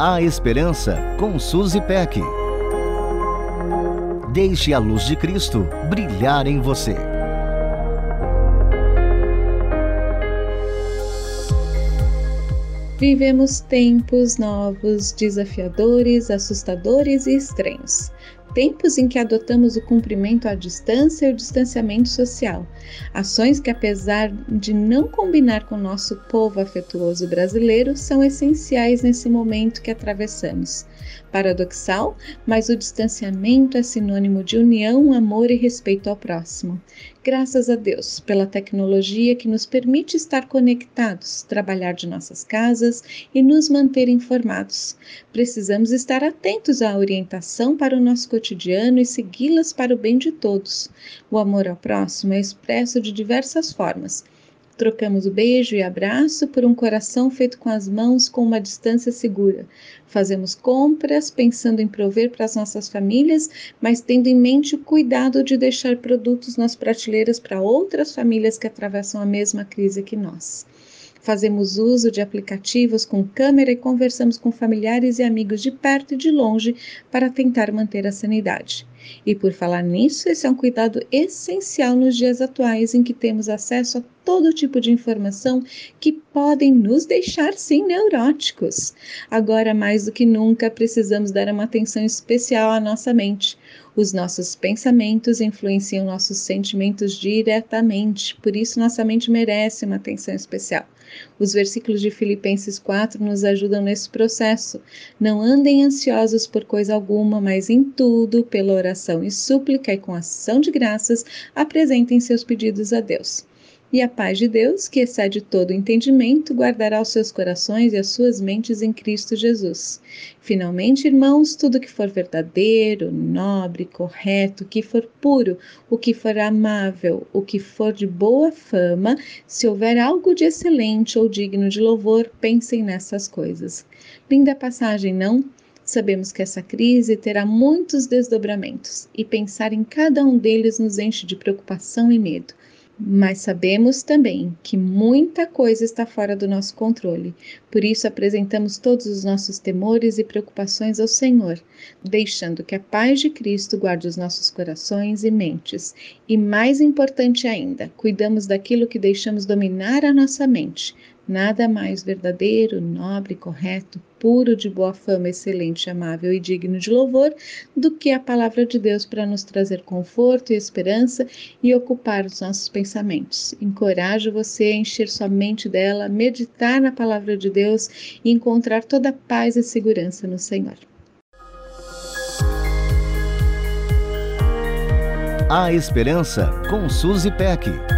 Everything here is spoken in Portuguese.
A Esperança com Suzy Peck. Deixe a luz de Cristo brilhar em você. Vivemos tempos novos, desafiadores, assustadores e estranhos tempos em que adotamos o cumprimento à distância e o distanciamento social, ações que, apesar de não combinar com o nosso povo afetuoso brasileiro, são essenciais nesse momento que atravessamos. Paradoxal, mas o distanciamento é sinônimo de união, amor e respeito ao próximo. Graças a Deus pela tecnologia que nos permite estar conectados, trabalhar de nossas casas e nos manter informados. Precisamos estar atentos à orientação para o nosso cotidiano e segui-las para o bem de todos. O amor ao próximo é expresso de diversas formas Trocamos o beijo e abraço por um coração feito com as mãos com uma distância segura. Fazemos compras pensando em prover para as nossas famílias, mas tendo em mente o cuidado de deixar produtos nas prateleiras para outras famílias que atravessam a mesma crise que nós. Fazemos uso de aplicativos com câmera e conversamos com familiares e amigos de perto e de longe para tentar manter a sanidade. E por falar nisso, esse é um cuidado essencial nos dias atuais em que temos acesso a todo tipo de informação que podem nos deixar sim neuróticos. Agora, mais do que nunca, precisamos dar uma atenção especial à nossa mente. Os nossos pensamentos influenciam nossos sentimentos diretamente, por isso nossa mente merece uma atenção especial. Os versículos de Filipenses 4 nos ajudam nesse processo. Não andem ansiosos por coisa alguma, mas em tudo, pela oração e súplica e com ação de graças, apresentem seus pedidos a Deus. E a paz de Deus, que excede todo entendimento, guardará os seus corações e as suas mentes em Cristo Jesus. Finalmente, irmãos, tudo que for verdadeiro, nobre, correto, que for puro, o que for amável, o que for de boa fama, se houver algo de excelente ou digno de louvor, pensem nessas coisas. Linda passagem, não? Sabemos que essa crise terá muitos desdobramentos e pensar em cada um deles nos enche de preocupação e medo. Mas sabemos também que muita coisa está fora do nosso controle. Por isso apresentamos todos os nossos temores e preocupações ao Senhor, deixando que a paz de Cristo guarde os nossos corações e mentes. E mais importante ainda, cuidamos daquilo que deixamos dominar a nossa mente, Nada mais verdadeiro, nobre, correto, puro, de boa fama, excelente, amável e digno de louvor do que a palavra de Deus para nos trazer conforto e esperança e ocupar os nossos pensamentos. Encorajo você a encher sua mente dela, meditar na palavra de Deus e encontrar toda a paz e segurança no Senhor. A Esperança com Suzy Peck.